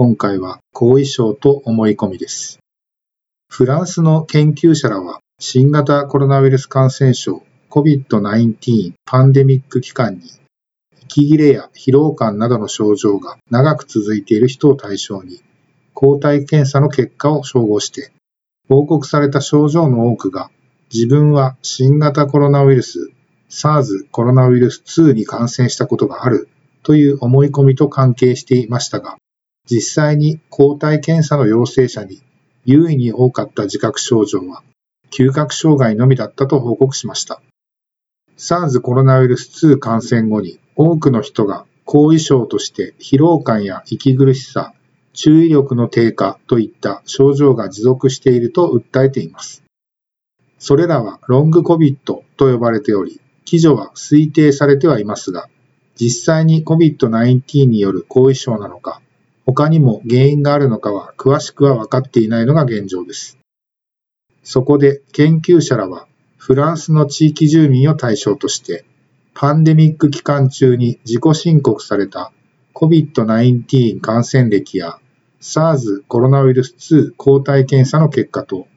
今回は後遺症と思い込みです。フランスの研究者らは新型コロナウイルス感染症 COVID-19 パンデミック期間に息切れや疲労感などの症状が長く続いている人を対象に抗体検査の結果を照合して報告された症状の多くが自分は新型コロナウイルス SARS コロナウイルス2に感染したことがあるという思い込みと関係していましたが、実際に抗体検査の陽性者に優位に多かった自覚症状は嗅覚障害のみだったと報告しました。SARS コロナウイルス2感染後に多くの人が後遺症として疲労感や息苦しさ、注意力の低下といった症状が持続していると訴えています。それらはロング COVID と呼ばれており、基準は推定されてはいますが、実際に COVID-19 による後遺症なのか、他にも原因があるのかは詳しくは分かっていないのが現状です。そこで研究者らはフランスの地域住民を対象として、パンデミック期間中に自己申告された COVID-19 感染歴や SARS コロナウイルス2抗体検査の結果と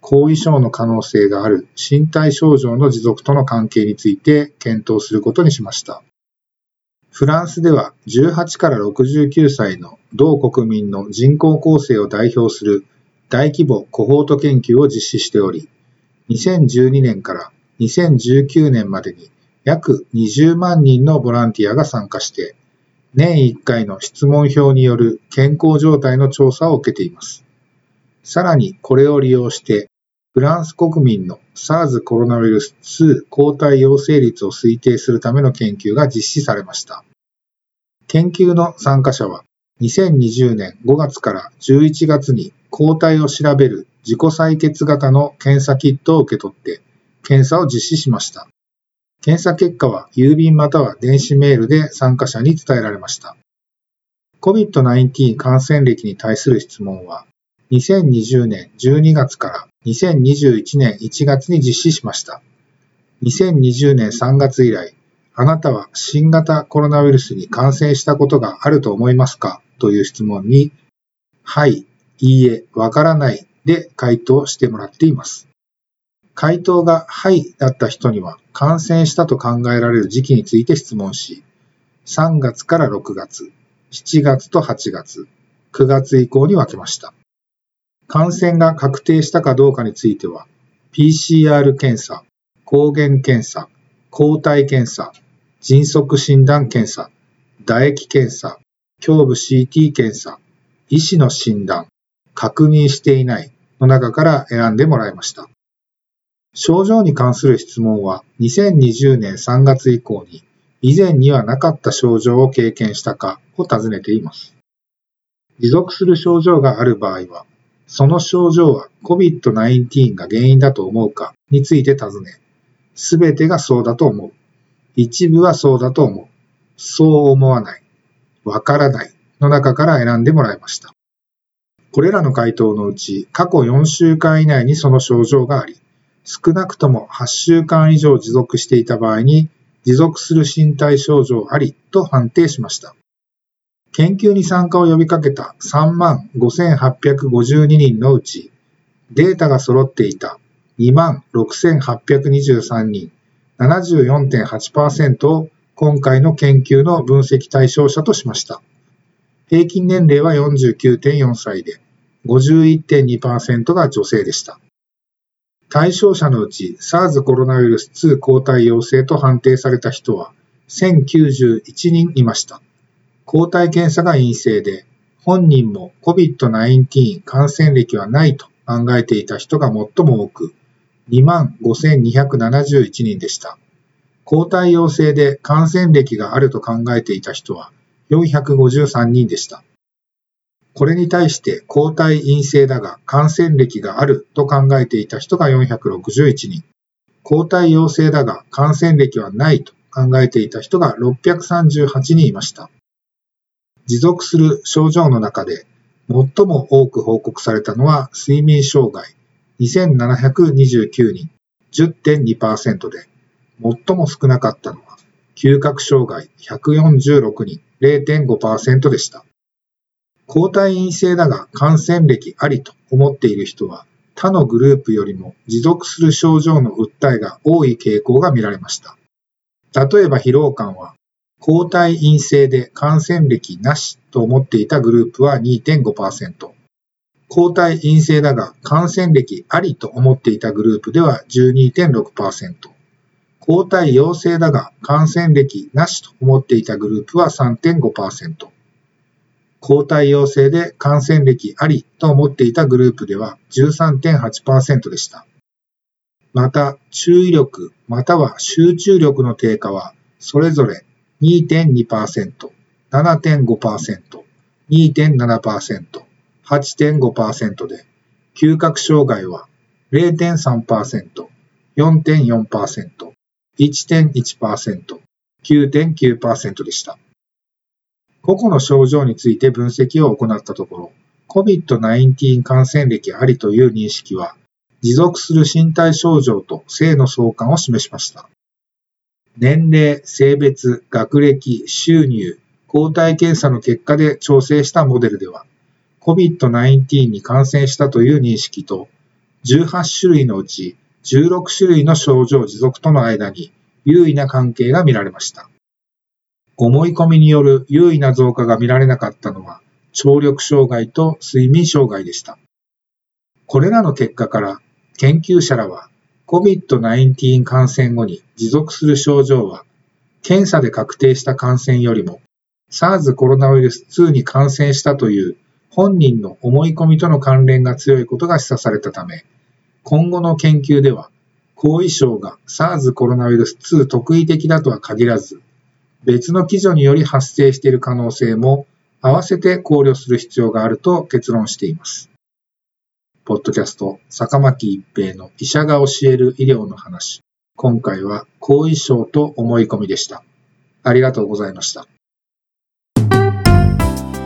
後遺症の可能性がある身体症状の持続との関係について検討することにしました。フランスでは18から69歳の同国民の人口構成を代表する大規模コホート研究を実施しており、2012年から2019年までに約20万人のボランティアが参加して、年1回の質問票による健康状態の調査を受けています。さらにこれを利用して、フランス国民の SARS コロナウイルス2抗体陽性率を推定するための研究が実施されました。研究の参加者は2020年5月から11月に抗体を調べる自己採血型の検査キットを受け取って検査を実施しました。検査結果は郵便または電子メールで参加者に伝えられました。COVID-19 感染歴に対する質問は2020年12月から2021年1月に実施しました。2020年3月以来、あなたは新型コロナウイルスに感染したことがあると思いますか？という質問に、はい、いいえ、わからないで回答してもらっています。回答がはいだった人には感染したと考えられる時期について質問し、3月から6月、7月と8月、9月以降に分けました。感染が確定したかどうかについては、PCR 検査、抗原検査、抗体検査、迅速診断検査、唾液検査、胸部 CT 検査、医師の診断、確認していないの中から選んでもらいました。症状に関する質問は2020年3月以降に以前にはなかった症状を経験したかを尋ねています。持続する症状がある場合は、その症状は COVID-19 が原因だと思うかについて尋ね、すべてがそうだと思う。一部はそうだと思う。そう思わない。わからない。の中から選んでもらいました。これらの回答のうち、過去4週間以内にその症状があり、少なくとも8週間以上持続していた場合に、持続する身体症状ありと判定しました。研究に参加を呼びかけた3万5852人のうち、データが揃っていた2万6823人、74.8%を今回の研究の分析対象者としました。平均年齢は49.4歳で、51.2%が女性でした。対象者のうち SARS コロナウイルス2抗体陽性と判定された人は1091人いました。抗体検査が陰性で、本人も COVID-19 感染歴はないと考えていた人が最も多く、25,271人でした。抗体陽性で感染歴があると考えていた人は453人でした。これに対して抗体陰性だが感染歴があると考えていた人が461人、抗体陽性だが感染歴はないと考えていた人が638人いました。持続する症状の中で最も多く報告されたのは睡眠障害2729人10.2%で、最も少なかったのは嗅覚障害146人0.5%でした。抗体陰性だが感染歴ありと思っている人は他のグループよりも持続する症状の訴えが多い傾向が見られました。例えば疲労感は抗体陰性で感染歴なしと思っていたグループは2.5%、抗体陰性だが感染歴ありと思っていたグループでは12.6%、抗体陽性だが感染歴なしと思っていたグループは3.5%、抗体陽性で感染歴ありと思っていたグループでは13.8%でした。また、注意力または集中力の低下はそれぞれ2.2%、7.5%、2.7%、8.5%で、嗅覚障害は0.3%、4.4%、1.1%、9.9%でした。個々の症状について分析を行ったところ、COVID-19 感染歴ありという認識は、持続する身体症状と性の相関を示しました。年齢、性別、学歴、収入、抗体検査の結果で調整したモデルでは、COVID-19 に感染したという認識と、18種類のうち16種類の症状持続との間に優位な関係が見られました。思い込みによる優位な増加が見られなかったのは、聴力障害と睡眠障害でした。これらの結果から研究者らは COVID-19 感染後に持続する症状は検査で確定した感染よりも SARS コロナウイルス2に感染したという本人の思い込みとの関連が強いことが示唆されたため、今後の研究では後遺症が SARS コロナウイルス2特異的だとは限らず、別の基準により発生している可能性も合わせて考慮する必要があると結論しています。ポッドキャスト、坂巻一平の医者が教える医療の話。今回は後遺症と思い込みでした。ありがとうございました。